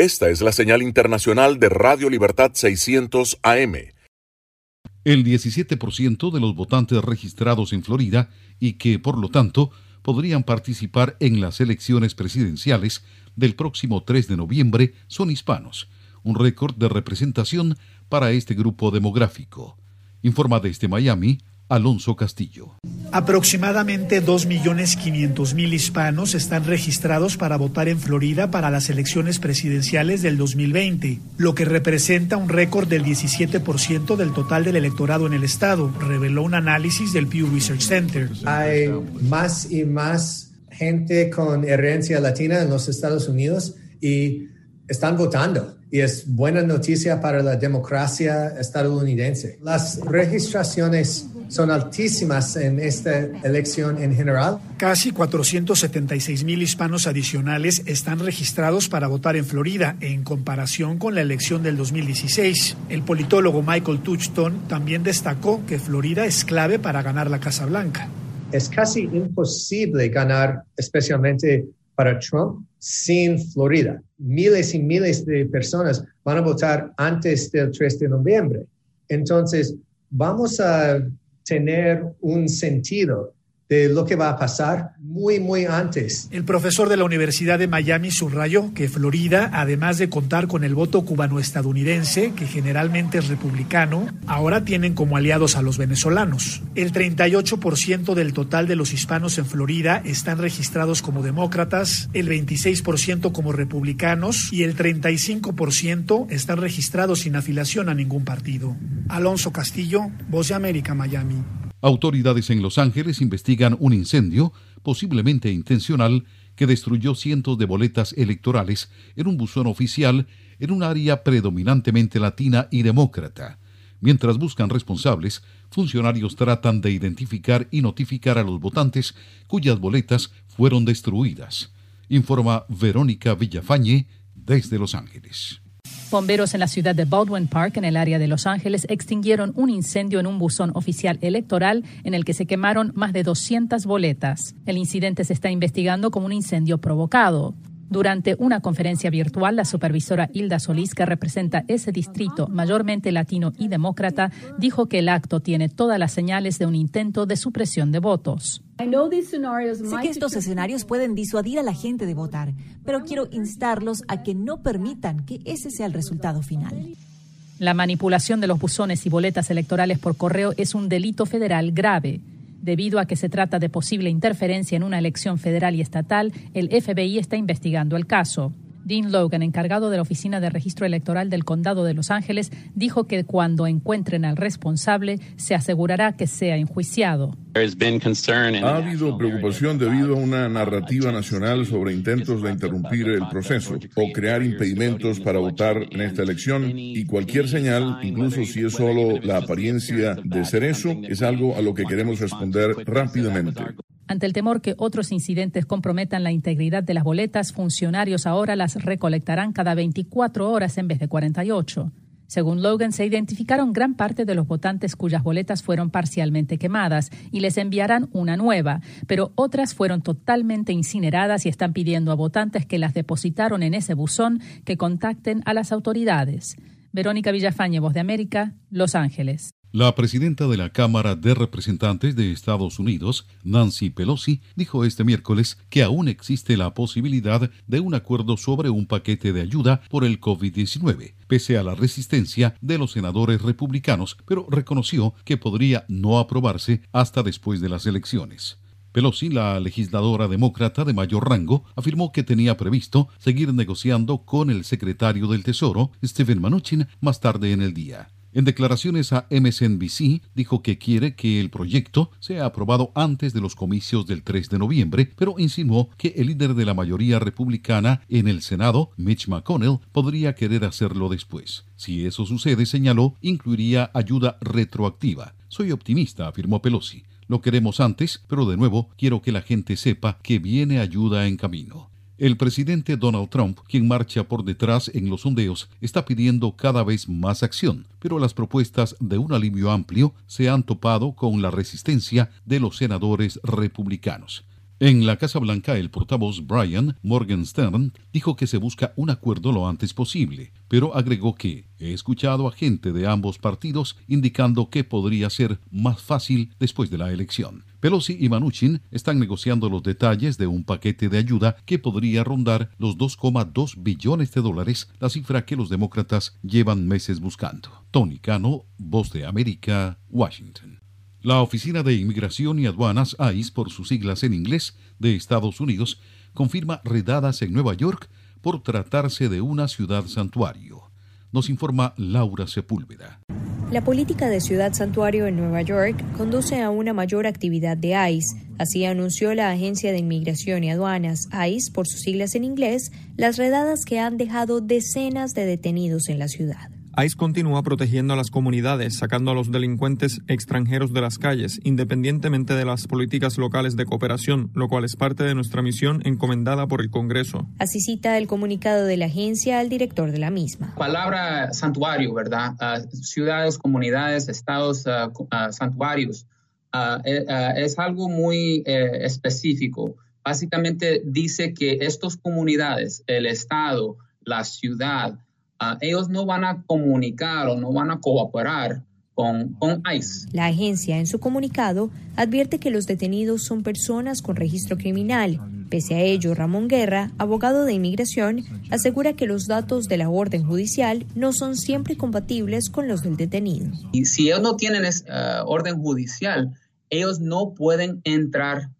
Esta es la señal internacional de Radio Libertad 600 AM. El 17% de los votantes registrados en Florida y que, por lo tanto, podrían participar en las elecciones presidenciales del próximo 3 de noviembre son hispanos, un récord de representación para este grupo demográfico. Informa desde Miami Alonso Castillo. Aproximadamente 2.500.000 hispanos están registrados para votar en Florida para las elecciones presidenciales del 2020, lo que representa un récord del 17% del total del electorado en el estado, reveló un análisis del Pew Research Center. Hay más y más gente con herencia latina en los Estados Unidos y están votando y es buena noticia para la democracia estadounidense. Las registraciones son altísimas en esta elección en general. Casi 476 mil hispanos adicionales están registrados para votar en Florida en comparación con la elección del 2016. El politólogo Michael Touchton también destacó que Florida es clave para ganar la Casa Blanca. Es casi imposible ganar, especialmente para Trump, sin Florida. Miles y miles de personas van a votar antes del 3 de noviembre. Entonces, vamos a tener un sentido de lo que va a pasar muy, muy antes. El profesor de la Universidad de Miami subrayó que Florida, además de contar con el voto cubano-estadounidense, que generalmente es republicano, ahora tienen como aliados a los venezolanos. El 38% del total de los hispanos en Florida están registrados como demócratas, el 26% como republicanos y el 35% están registrados sin afiliación a ningún partido. Alonso Castillo, Voz de América, Miami. Autoridades en Los Ángeles investigan un incendio, posiblemente intencional, que destruyó cientos de boletas electorales en un buzón oficial en un área predominantemente latina y demócrata. Mientras buscan responsables, funcionarios tratan de identificar y notificar a los votantes cuyas boletas fueron destruidas. Informa Verónica Villafañe desde Los Ángeles. Bomberos en la ciudad de Baldwin Park, en el área de Los Ángeles, extinguieron un incendio en un buzón oficial electoral en el que se quemaron más de 200 boletas. El incidente se está investigando como un incendio provocado. Durante una conferencia virtual, la supervisora Hilda Solís, que representa ese distrito mayormente latino y demócrata, dijo que el acto tiene todas las señales de un intento de supresión de votos. Sé que estos escenarios pueden disuadir a la gente de votar, pero quiero instarlos a que no permitan que ese sea el resultado final. La manipulación de los buzones y boletas electorales por correo es un delito federal grave. Debido a que se trata de posible interferencia en una elección federal y estatal, el FBI está investigando el caso. Dean Logan, encargado de la Oficina de Registro Electoral del Condado de Los Ángeles, dijo que cuando encuentren al responsable se asegurará que sea enjuiciado. Ha habido preocupación debido a una narrativa nacional sobre intentos de interrumpir el proceso o crear impedimentos para votar en esta elección y cualquier señal, incluso si es solo la apariencia de ser eso, es algo a lo que queremos responder rápidamente. Ante el temor que otros incidentes comprometan la integridad de las boletas, funcionarios ahora las recolectarán cada 24 horas en vez de 48. Según Logan, se identificaron gran parte de los votantes cuyas boletas fueron parcialmente quemadas y les enviarán una nueva, pero otras fueron totalmente incineradas y están pidiendo a votantes que las depositaron en ese buzón que contacten a las autoridades. Verónica Villafañe, Voz de América, Los Ángeles. La presidenta de la Cámara de Representantes de Estados Unidos, Nancy Pelosi, dijo este miércoles que aún existe la posibilidad de un acuerdo sobre un paquete de ayuda por el COVID-19, pese a la resistencia de los senadores republicanos, pero reconoció que podría no aprobarse hasta después de las elecciones. Pelosi, la legisladora demócrata de mayor rango, afirmó que tenía previsto seguir negociando con el secretario del Tesoro, Stephen Mnuchin, más tarde en el día. En declaraciones a MSNBC dijo que quiere que el proyecto sea aprobado antes de los comicios del 3 de noviembre, pero insinuó que el líder de la mayoría republicana en el Senado, Mitch McConnell, podría querer hacerlo después. Si eso sucede, señaló, incluiría ayuda retroactiva. Soy optimista, afirmó Pelosi. Lo queremos antes, pero de nuevo quiero que la gente sepa que viene ayuda en camino. El presidente Donald Trump, quien marcha por detrás en los sondeos, está pidiendo cada vez más acción, pero las propuestas de un alivio amplio se han topado con la resistencia de los senadores republicanos. En la Casa Blanca, el portavoz Brian Morgenstern dijo que se busca un acuerdo lo antes posible, pero agregó que he escuchado a gente de ambos partidos indicando que podría ser más fácil después de la elección. Pelosi y Manuchin están negociando los detalles de un paquete de ayuda que podría rondar los 2,2 billones de dólares, la cifra que los demócratas llevan meses buscando. Tony Cano, Voz de América, Washington. La Oficina de Inmigración y Aduanas, ICE por sus siglas en inglés, de Estados Unidos, confirma redadas en Nueva York por tratarse de una ciudad santuario. Nos informa Laura Sepúlveda. La política de ciudad santuario en Nueva York conduce a una mayor actividad de ICE. Así anunció la Agencia de Inmigración y Aduanas, ICE por sus siglas en inglés, las redadas que han dejado decenas de detenidos en la ciudad. ICE continúa protegiendo a las comunidades, sacando a los delincuentes extranjeros de las calles, independientemente de las políticas locales de cooperación, lo cual es parte de nuestra misión encomendada por el Congreso. Así cita el comunicado de la agencia al director de la misma. Palabra santuario, ¿verdad? Ah, ciudades, comunidades, estados, uh, santuarios. Eh, es algo muy eh, específico. Básicamente dice que estas comunidades, el estado, la ciudad, Ah, ellos no van a comunicar o no van a cooperar con, con, ICE. La agencia en su comunicado advierte que los detenidos son personas con registro criminal. Pese a ello, Ramón Guerra, abogado de inmigración, asegura que los datos de la orden judicial no son siempre compatibles con los del detenido. Y si ellos no tienen eh, orden judicial, ellos no pueden entrar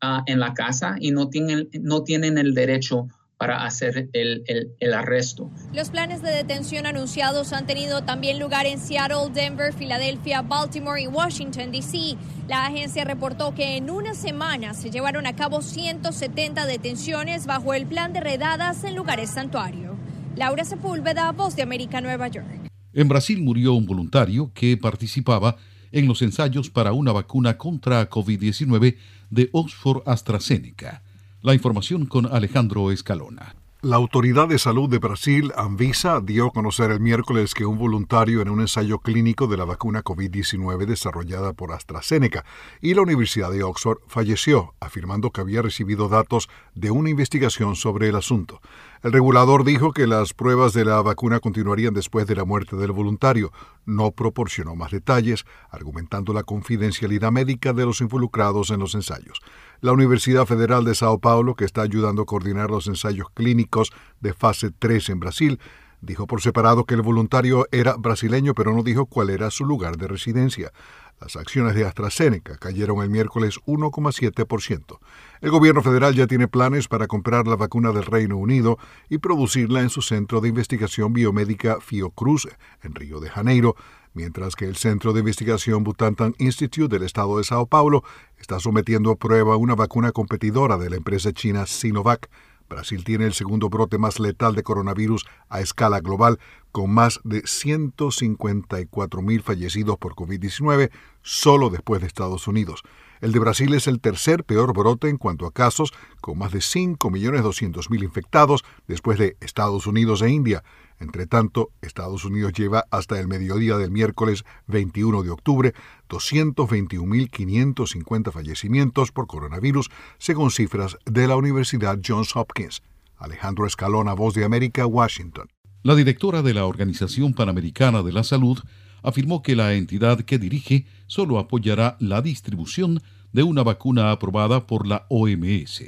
ah, en la casa y no tienen, no tienen el derecho para hacer el, el, arresto. Los planes de detención anunciados han tenido también lugar en Seattle, Denver, Filadelfia, Baltimore y Washington, D.C. La agencia reportó que en una semana se llevaron a cabo 170 detenciones bajo el plan de redadas en lugares santuario. Laura Sepúlveda, Voz de América, Nueva York. En Brasil murió un voluntario que participaba en los ensayos para una vacuna contra COVID-19 de Oxford AstraZeneca. La información con Alejandro Escalona. La Autoridad de Salud de Brasil, Anvisa, dio a conocer el miércoles que un voluntario en un ensayo clínico de la vacuna COVID-19 desarrollada por AstraZeneca y la Universidad de Oxford falleció, afirmando que había recibido datos de una investigación sobre el asunto. El regulador dijo que las pruebas de la vacuna continuarían después de la muerte del voluntario. No proporcionó más detalles, argumentando la confidencialidad médica de los involucrados en los ensayos. La Universidad Federal de Sao Paulo, que está ayudando a coordinar los ensayos clínicos de fase 3 en Brasil, dijo por separado que el voluntario era brasileño, pero no dijo cuál era su lugar de residencia. Las acciones de AstraZeneca cayeron el miércoles 1,7%. El gobierno federal ya tiene planes para comprar la vacuna del Reino Unido y producirla en su centro de investigación biomédica Fiocruz, en Río de Janeiro, mientras que el Centro de Investigación Butantan Institute del estado de Sao Paulo está sometiendo a prueba una vacuna competidora de la empresa china Sinovac Brasil tiene el segundo brote más letal de coronavirus a escala global, con más de 154.000 fallecidos por COVID-19 solo después de Estados Unidos. El de Brasil es el tercer peor brote en cuanto a casos, con más de 5.200.000 infectados después de Estados Unidos e India. Entre tanto, Estados Unidos lleva hasta el mediodía del miércoles 21 de octubre 221.550 fallecimientos por coronavirus, según cifras de la Universidad Johns Hopkins. Alejandro Escalona, Voz de América, Washington. La directora de la Organización Panamericana de la Salud afirmó que la entidad que dirige solo apoyará la distribución de una vacuna aprobada por la OMS.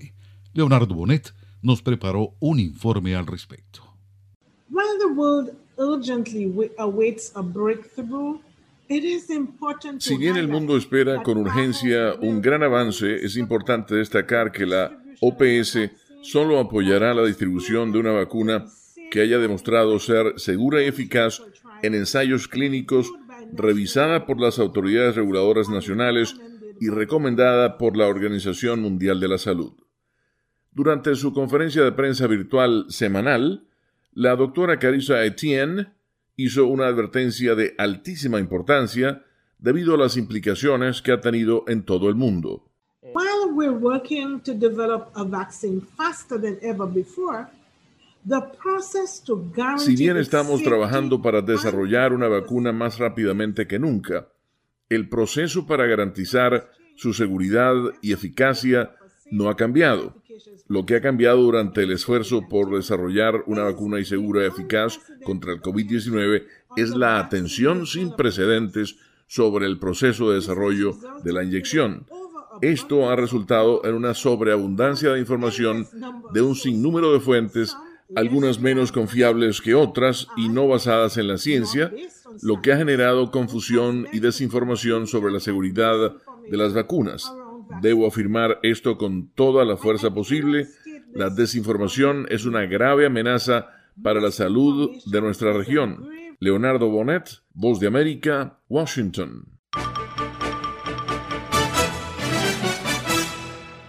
Leonardo Bonet nos preparó un informe al respecto. Si bien el mundo espera con urgencia un gran avance, es importante destacar que la OPS solo apoyará la distribución de una vacuna que haya demostrado ser segura y eficaz en ensayos clínicos revisada por las autoridades reguladoras nacionales y recomendada por la Organización Mundial de la Salud. Durante su conferencia de prensa virtual semanal, la doctora Carissa Etienne hizo una advertencia de altísima importancia debido a las implicaciones que ha tenido en todo el mundo. Si bien estamos trabajando para desarrollar una vacuna más rápidamente que nunca, el proceso para garantizar su seguridad y eficacia no ha cambiado. Lo que ha cambiado durante el esfuerzo por desarrollar una vacuna y segura y eficaz contra el COVID-19 es la atención sin precedentes sobre el proceso de desarrollo de la inyección. Esto ha resultado en una sobreabundancia de información de un sinnúmero de fuentes, algunas menos confiables que otras y no basadas en la ciencia, lo que ha generado confusión y desinformación sobre la seguridad de las vacunas. Debo afirmar esto con toda la fuerza posible. La desinformación es una grave amenaza para la salud de nuestra región. Leonardo Bonet, Voz de América, Washington.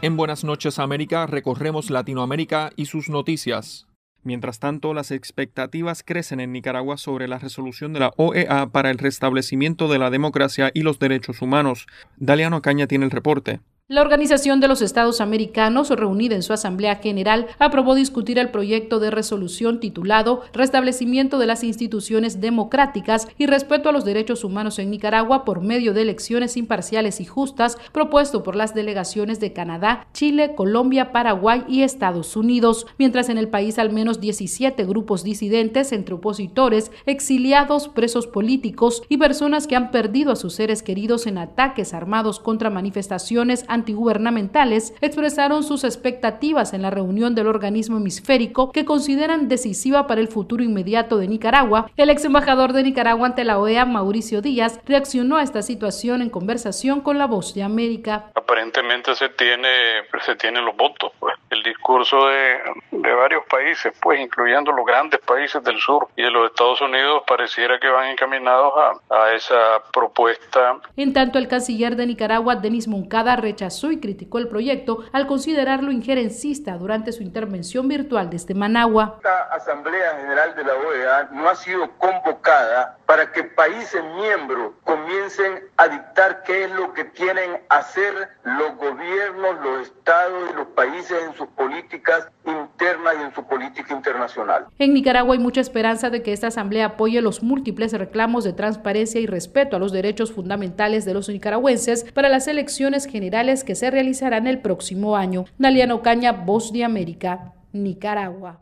En Buenas noches América recorremos Latinoamérica y sus noticias. Mientras tanto, las expectativas crecen en Nicaragua sobre la resolución de la OEA para el restablecimiento de la democracia y los derechos humanos. Daliano Caña tiene el reporte. La Organización de los Estados Americanos, reunida en su Asamblea General, aprobó discutir el proyecto de resolución titulado Restablecimiento de las instituciones democráticas y respeto a los derechos humanos en Nicaragua por medio de elecciones imparciales y justas, propuesto por las delegaciones de Canadá, Chile, Colombia, Paraguay y Estados Unidos, mientras en el país al menos 17 grupos disidentes entre opositores, exiliados, presos políticos y personas que han perdido a sus seres queridos en ataques armados contra manifestaciones antigubernamentales expresaron sus expectativas en la reunión del organismo hemisférico que consideran decisiva para el futuro inmediato de Nicaragua. El ex embajador de Nicaragua ante la OEA, Mauricio Díaz, reaccionó a esta situación en conversación con La Voz de América. Aparentemente se tiene se tienen los votos, pues. El discurso de, de varios países, pues incluyendo los grandes países del sur y de los Estados Unidos, pareciera que van encaminados a, a esa propuesta. En tanto, el canciller de Nicaragua, Denis Moncada, rechazó y criticó el proyecto al considerarlo injerencista durante su intervención virtual desde Managua. Esta Asamblea General de la OEA no ha sido convocada para que países miembros comiencen a dictar qué es lo que tienen hacer los gobiernos, los estados y los países en sus políticas internas en. En Nicaragua hay mucha esperanza de que esta asamblea apoye los múltiples reclamos de transparencia y respeto a los derechos fundamentales de los nicaragüenses para las elecciones generales que se realizarán el próximo año. Daliano Caña, Voz de América, Nicaragua.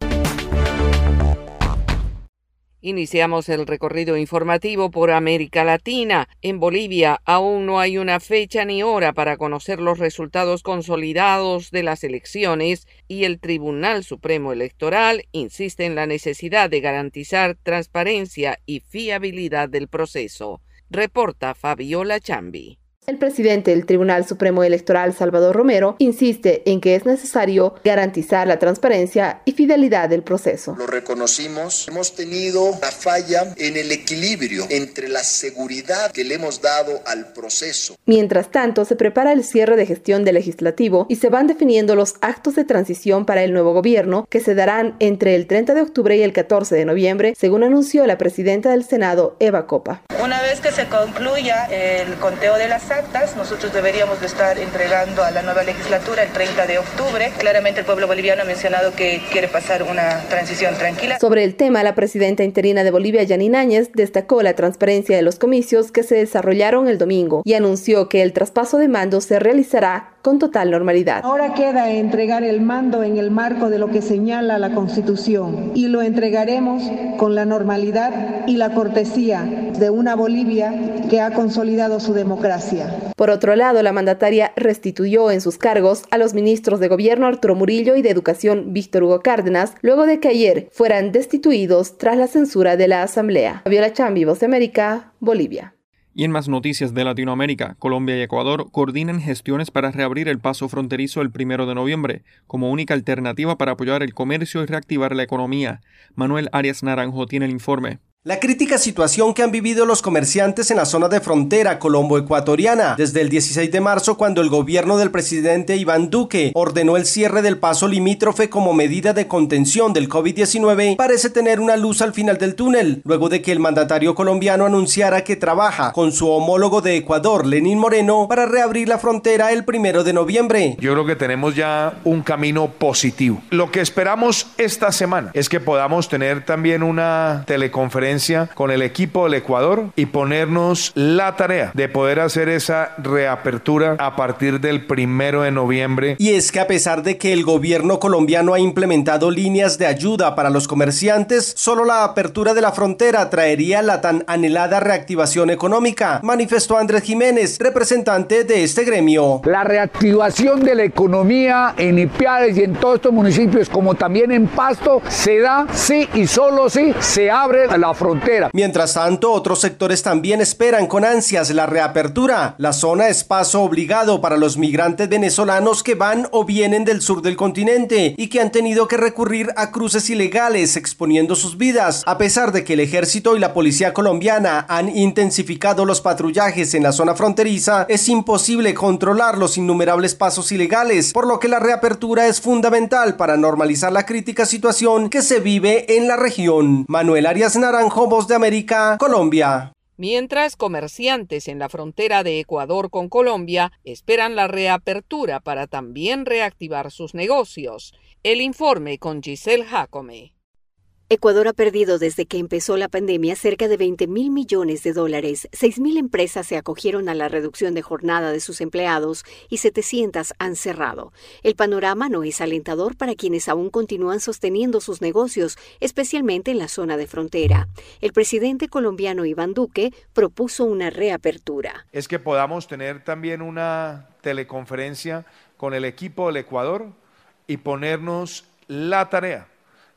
Iniciamos el recorrido informativo por América Latina. En Bolivia aún no hay una fecha ni hora para conocer los resultados consolidados de las elecciones y el Tribunal Supremo Electoral insiste en la necesidad de garantizar transparencia y fiabilidad del proceso. Reporta Fabiola Chambi. El presidente del Tribunal Supremo Electoral, Salvador Romero, insiste en que es necesario garantizar la transparencia y fidelidad del proceso. Lo reconocimos, hemos tenido una falla en el equilibrio entre la seguridad que le hemos dado al proceso. Mientras tanto, se prepara el cierre de gestión del legislativo y se van definiendo los actos de transición para el nuevo gobierno que se darán entre el 30 de octubre y el 14 de noviembre, según anunció la presidenta del Senado, Eva Copa. Una vez que se concluya el conteo de las nosotros deberíamos de estar entregando a la nueva legislatura el 30 de octubre. Claramente el pueblo boliviano ha mencionado que quiere pasar una transición tranquila. Sobre el tema, la presidenta interina de Bolivia, Yanine Áñez, destacó la transparencia de los comicios que se desarrollaron el domingo y anunció que el traspaso de mando se realizará con total normalidad. Ahora queda entregar el mando en el marco de lo que señala la Constitución y lo entregaremos con la normalidad y la cortesía de una Bolivia que ha consolidado su democracia. Por otro lado, la mandataria restituyó en sus cargos a los ministros de Gobierno Arturo Murillo y de Educación Víctor Hugo Cárdenas, luego de que ayer fueran destituidos tras la censura de la Asamblea. Viola Chambi, Voz de América, Bolivia. Y en más noticias de Latinoamérica, Colombia y Ecuador coordinan gestiones para reabrir el paso fronterizo el primero de noviembre, como única alternativa para apoyar el comercio y reactivar la economía. Manuel Arias Naranjo tiene el informe. La crítica situación que han vivido los comerciantes en la zona de frontera colombo-ecuatoriana desde el 16 de marzo cuando el gobierno del presidente Iván Duque ordenó el cierre del paso limítrofe como medida de contención del COVID-19 parece tener una luz al final del túnel, luego de que el mandatario colombiano anunciara que trabaja con su homólogo de Ecuador, Lenín Moreno, para reabrir la frontera el primero de noviembre. Yo creo que tenemos ya un camino positivo. Lo que esperamos esta semana es que podamos tener también una teleconferencia con el equipo del Ecuador y ponernos la tarea de poder hacer esa reapertura a partir del primero de noviembre. Y es que a pesar de que el gobierno colombiano ha implementado líneas de ayuda para los comerciantes, solo la apertura de la frontera traería la tan anhelada reactivación económica, manifestó Andrés Jiménez, representante de este gremio. La reactivación de la economía en Ipiales y en todos estos municipios, como también en Pasto, se da sí y solo si se abre la frontera. Mientras tanto, otros sectores también esperan con ansias la reapertura. La zona es paso obligado para los migrantes venezolanos que van o vienen del sur del continente y que han tenido que recurrir a cruces ilegales exponiendo sus vidas, a pesar de que el ejército y la policía colombiana han intensificado los patrullajes en la zona fronteriza, es imposible controlar los innumerables pasos ilegales, por lo que la reapertura es fundamental para normalizar la crítica situación que se vive en la región. Manuel Arias Naranjo, Voz de América, Colombia. Mientras comerciantes en la frontera de Ecuador con Colombia esperan la reapertura para también reactivar sus negocios. El informe con Giselle Jacome. Ecuador ha perdido desde que empezó la pandemia cerca de 20 mil millones de dólares. 6 mil empresas se acogieron a la reducción de jornada de sus empleados y 700 han cerrado. El panorama no es alentador para quienes aún continúan sosteniendo sus negocios, especialmente en la zona de frontera. El presidente colombiano Iván Duque propuso una reapertura. Es que podamos tener también una teleconferencia con el equipo del Ecuador y ponernos la tarea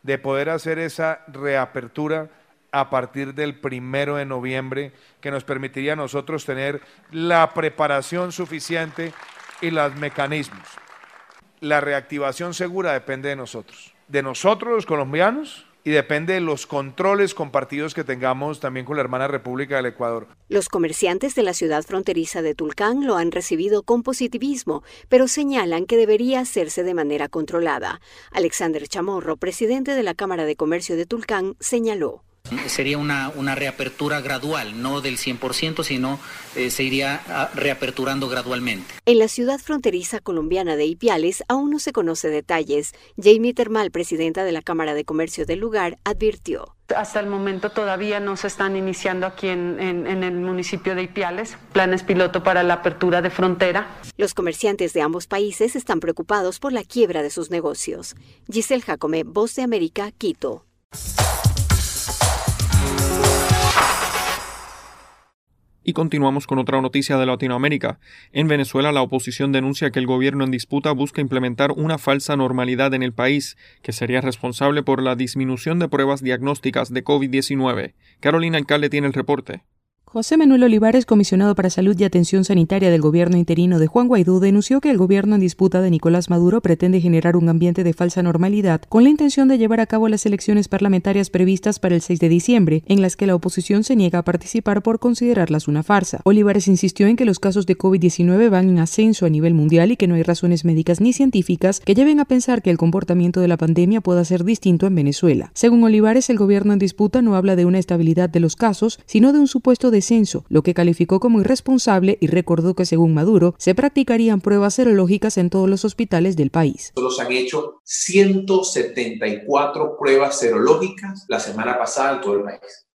de poder hacer esa reapertura a partir del primero de noviembre, que nos permitiría a nosotros tener la preparación suficiente y los mecanismos. La reactivación segura depende de nosotros, de nosotros los colombianos, y depende de los controles compartidos que tengamos también con la hermana República del Ecuador. Los comerciantes de la ciudad fronteriza de Tulcán lo han recibido con positivismo, pero señalan que debería hacerse de manera controlada. Alexander Chamorro, presidente de la Cámara de Comercio de Tulcán, señaló. Sería una, una, reapertura gradual, no del 100%, sino eh, se iría ah, reaperturando gradualmente. En la ciudad fronteriza colombiana de Ipiales aún no se conoce detalles. Jamie Termal, presidenta de la Cámara de Comercio del lugar, advirtió. Hasta el momento todavía no se están iniciando aquí en, en, en, el municipio de Ipiales planes piloto para la apertura de frontera. Los comerciantes de ambos países están preocupados por la quiebra de sus negocios. Giselle Jacome, Voz de América, Quito. Y continuamos con otra noticia de Latinoamérica. En Venezuela, la oposición denuncia que el gobierno en disputa busca implementar una falsa normalidad en el país, que sería responsable por la disminución de pruebas diagnósticas de COVID-19. Carolina Alcalde tiene el reporte. José Manuel Olivares, comisionado para Salud y Atención Sanitaria del gobierno interino de Juan Guaidó, denunció que el gobierno en disputa de Nicolás Maduro pretende generar un ambiente de falsa normalidad con la intención de llevar a cabo las elecciones parlamentarias previstas para el 6 de diciembre, en las que la oposición se niega a participar por considerarlas una farsa. Olivares insistió en que los casos de COVID-19 van en ascenso a nivel mundial y que no hay razones médicas ni científicas que lleven a pensar que el comportamiento de la pandemia pueda ser distinto en Venezuela. Según Olivares, el gobierno en disputa no habla de una estabilidad de los casos, sino de un supuesto lo que calificó como irresponsable y recordó que según Maduro se practicarían pruebas serológicas en todos los hospitales del país. Solo se han hecho 174 pruebas serológicas la semana pasada en todo el país.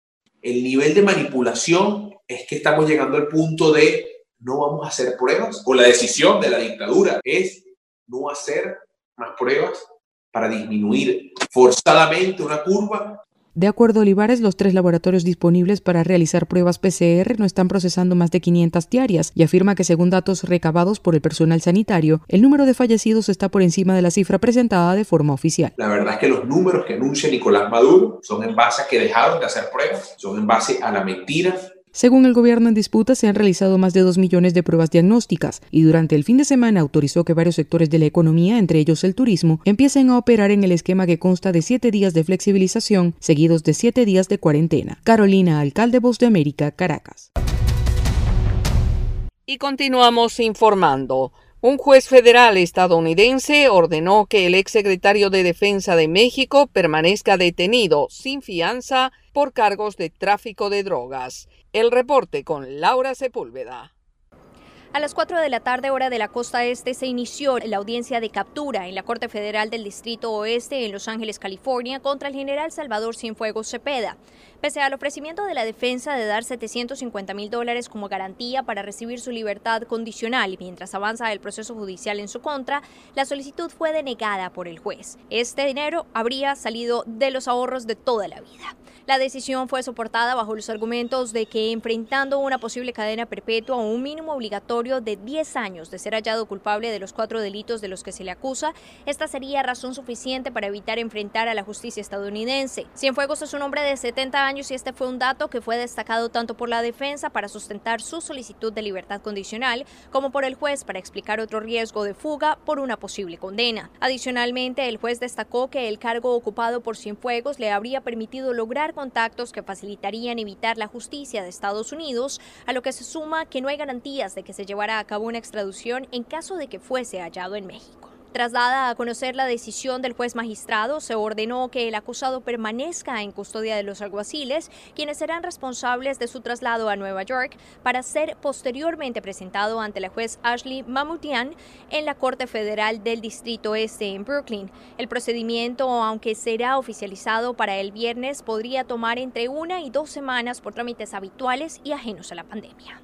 El nivel de manipulación es que estamos llegando al punto de no vamos a hacer pruebas, o la decisión de la dictadura es no hacer más pruebas para disminuir forzadamente una curva de acuerdo a Olivares, los tres laboratorios disponibles para realizar pruebas PCR no están procesando más de 500 diarias y afirma que según datos recabados por el personal sanitario, el número de fallecidos está por encima de la cifra presentada de forma oficial. La verdad es que los números que anuncia Nicolás Maduro son en base a que dejaron de hacer pruebas, son en base a la mentira según el gobierno en disputa, se han realizado más de 2 millones de pruebas diagnósticas y durante el fin de semana autorizó que varios sectores de la economía, entre ellos el turismo, empiecen a operar en el esquema que consta de siete días de flexibilización seguidos de siete días de cuarentena. Carolina, alcalde Voz de América, Caracas. Y continuamos informando. Un juez federal estadounidense ordenó que el exsecretario de Defensa de México permanezca detenido sin fianza por cargos de tráfico de drogas. El reporte con Laura Sepúlveda. A las 4 de la tarde hora de la costa este se inició la audiencia de captura en la Corte Federal del Distrito Oeste en Los Ángeles, California, contra el general Salvador Cienfuegos Cepeda. Pese al ofrecimiento de la defensa de dar 750 mil dólares como garantía para recibir su libertad condicional mientras avanza el proceso judicial en su contra, la solicitud fue denegada por el juez. Este dinero habría salido de los ahorros de toda la vida. La decisión fue soportada bajo los argumentos de que enfrentando una posible cadena perpetua o un mínimo obligatorio de 10 años de ser hallado culpable de los cuatro delitos de los que se le acusa, esta sería razón suficiente para evitar enfrentar a la justicia estadounidense. Cienfuegos es un hombre de 70 años y este fue un dato que fue destacado tanto por la defensa para sustentar su solicitud de libertad condicional como por el juez para explicar otro riesgo de fuga por una posible condena. Adicionalmente, el juez destacó que el cargo ocupado por Cienfuegos le habría permitido lograr contactos que facilitarían evitar la justicia de Estados Unidos, a lo que se suma que no hay garantías de que se llevara a cabo una extradición en caso de que fuese hallado en México. Tras dada a conocer la decisión del juez magistrado, se ordenó que el acusado permanezca en custodia de los alguaciles, quienes serán responsables de su traslado a Nueva York para ser posteriormente presentado ante la juez Ashley Mamutian en la Corte Federal del Distrito Este en Brooklyn. El procedimiento, aunque será oficializado para el viernes, podría tomar entre una y dos semanas por trámites habituales y ajenos a la pandemia.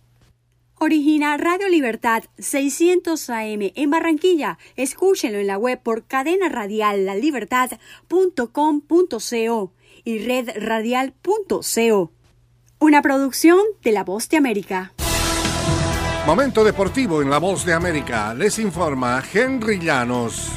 Origina Radio Libertad 600 AM en Barranquilla. Escúchenlo en la web por cadena radial lalibertad.com.co y redradial.co. Una producción de La Voz de América. Momento deportivo en La Voz de América. Les informa Henry Llanos.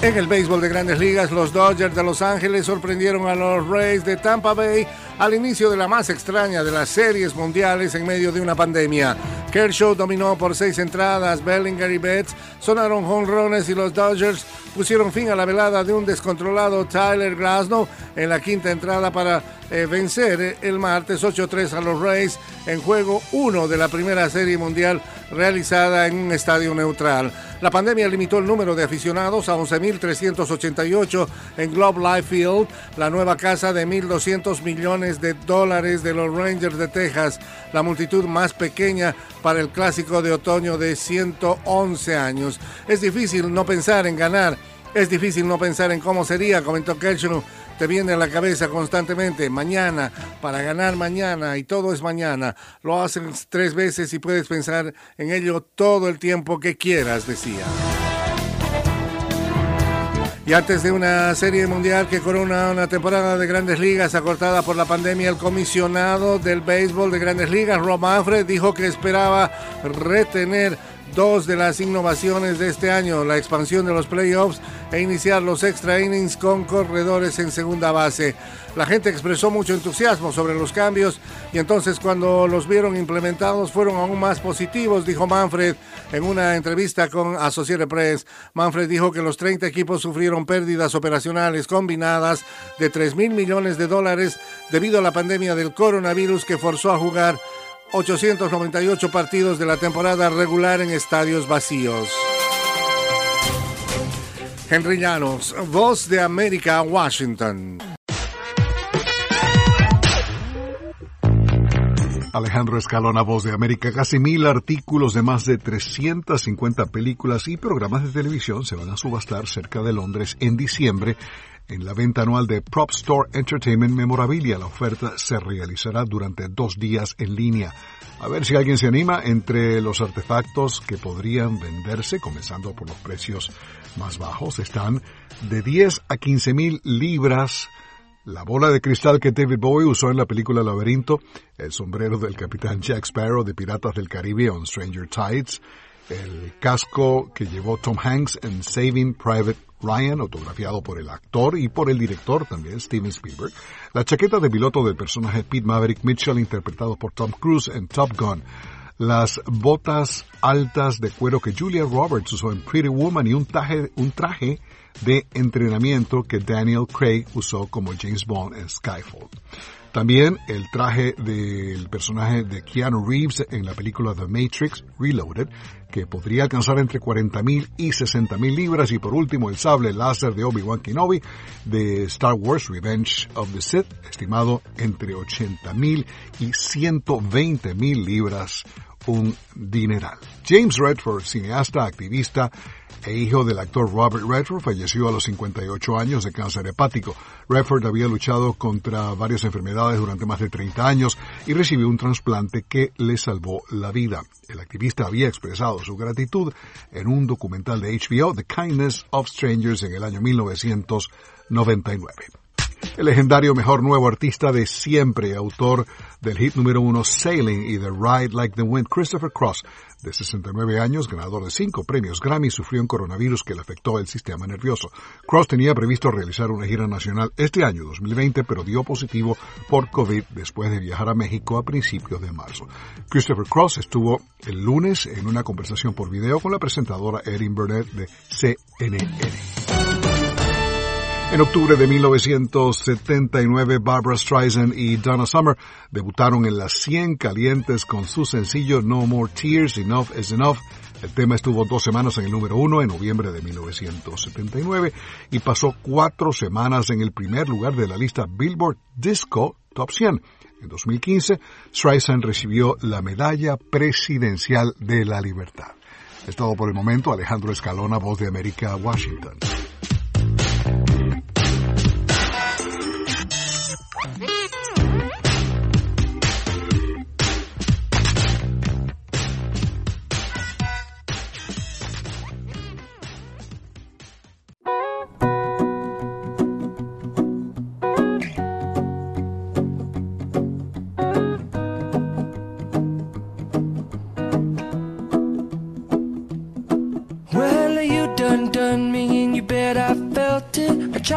En el béisbol de grandes ligas, los Dodgers de Los Ángeles sorprendieron a los Rays de Tampa Bay al inicio de la más extraña de las series mundiales en medio de una pandemia. Kershaw dominó por seis entradas, Bellinger y Betts sonaron jonrones y los Dodgers pusieron fin a la velada de un descontrolado Tyler Glasnow en la quinta entrada para eh, vencer el martes 8-3 a los Rays en juego 1 de la primera serie mundial realizada en un estadio neutral. La pandemia limitó el número de aficionados a 11.388 en Globe Life Field, la nueva casa de 1.200 millones de dólares de los Rangers de Texas, la multitud más pequeña para el clásico de otoño de 111 años. Es difícil no pensar en ganar, es difícil no pensar en cómo sería, comentó Kershaw te viene a la cabeza constantemente, mañana, para ganar mañana, y todo es mañana. Lo haces tres veces y puedes pensar en ello todo el tiempo que quieras, decía. Y antes de una serie mundial que corona una temporada de grandes ligas acortada por la pandemia, el comisionado del béisbol de grandes ligas, Rob Manfred, dijo que esperaba retener dos de las innovaciones de este año, la expansión de los playoffs e iniciar los extra innings con corredores en segunda base. La gente expresó mucho entusiasmo sobre los cambios y entonces cuando los vieron implementados fueron aún más positivos, dijo Manfred en una entrevista con Associated Press. Manfred dijo que los 30 equipos sufrieron pérdidas operacionales combinadas de 3 mil millones de dólares debido a la pandemia del coronavirus que forzó a jugar 898 partidos de la temporada regular en estadios vacíos. Henry Llanos, Voz de América, Washington. Alejandro Escalona, Voz de América. Casi mil artículos de más de 350 películas y programas de televisión se van a subastar cerca de Londres en diciembre en la venta anual de Prop Store Entertainment Memorabilia. La oferta se realizará durante dos días en línea. A ver si alguien se anima entre los artefactos que podrían venderse, comenzando por los precios más bajos, están de 10 a 15 mil libras. La bola de cristal que David Bowie usó en la película Laberinto, el sombrero del capitán Jack Sparrow de Piratas del Caribe on Stranger Tides, el casco que llevó Tom Hanks en Saving Private Ryan, autografiado por el actor y por el director también, Steven Spielberg, la chaqueta de piloto del personaje Pete Maverick Mitchell, interpretado por Tom Cruise en Top Gun, las botas altas de cuero que Julia Roberts usó en Pretty Woman y un traje, un traje de entrenamiento que Daniel Craig usó como James Bond en Skyfall. También el traje del personaje de Keanu Reeves en la película The Matrix Reloaded, que podría alcanzar entre 40.000 y 60.000 libras. Y por último, el sable láser de Obi-Wan Kenobi de Star Wars Revenge of the Sith, estimado entre 80.000 y 120.000 libras, un dineral. James Redford, cineasta, activista, e hijo del actor Robert Redford, falleció a los 58 años de cáncer hepático. Redford había luchado contra varias enfermedades durante más de 30 años y recibió un trasplante que le salvó la vida. El activista había expresado su gratitud en un documental de HBO, The Kindness of Strangers, en el año 1999. El legendario mejor nuevo artista de siempre, autor del hit número uno Sailing y The Ride Like the Wind, Christopher Cross, de 69 años, ganador de cinco premios Grammy, sufrió un coronavirus que le afectó el sistema nervioso. Cross tenía previsto realizar una gira nacional este año 2020, pero dio positivo por COVID después de viajar a México a principios de marzo. Christopher Cross estuvo el lunes en una conversación por video con la presentadora Erin Burnett de CNN. En octubre de 1979, Barbara Streisand y Donna Summer debutaron en las 100 calientes con su sencillo No More Tears, Enough is Enough. El tema estuvo dos semanas en el número uno en noviembre de 1979 y pasó cuatro semanas en el primer lugar de la lista Billboard Disco Top 100. En 2015, Streisand recibió la Medalla Presidencial de la Libertad. Es todo por el momento. Alejandro Escalona, Voz de América, Washington.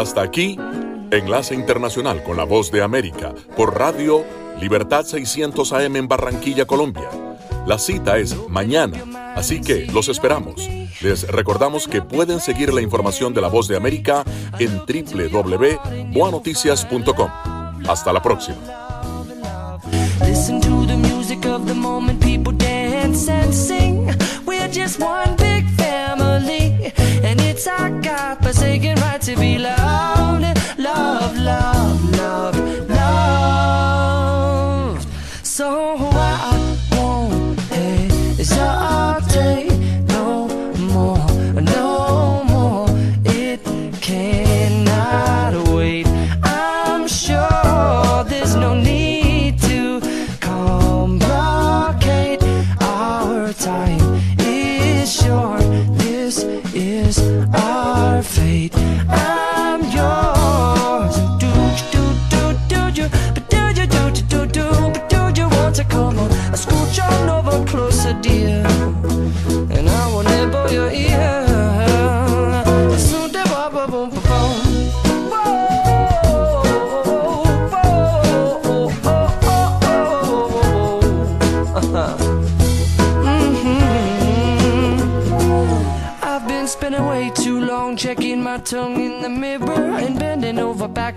Hasta aquí, Enlace Internacional con la Voz de América por Radio Libertad 600 AM en Barranquilla, Colombia. La cita es mañana, así que los esperamos. Les recordamos que pueden seguir la información de la Voz de América en www.boanoticias.com. Hasta la próxima. I got, forsaken right to be loved.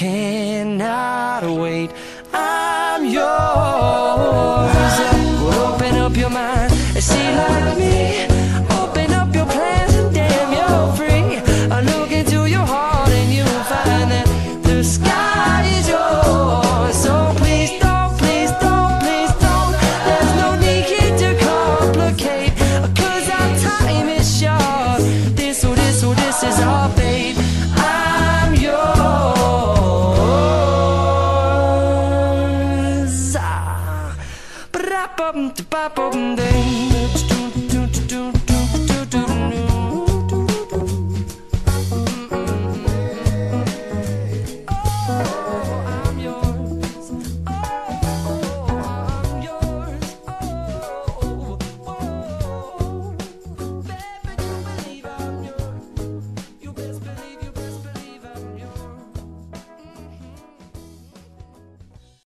cannot wait. I'm yours.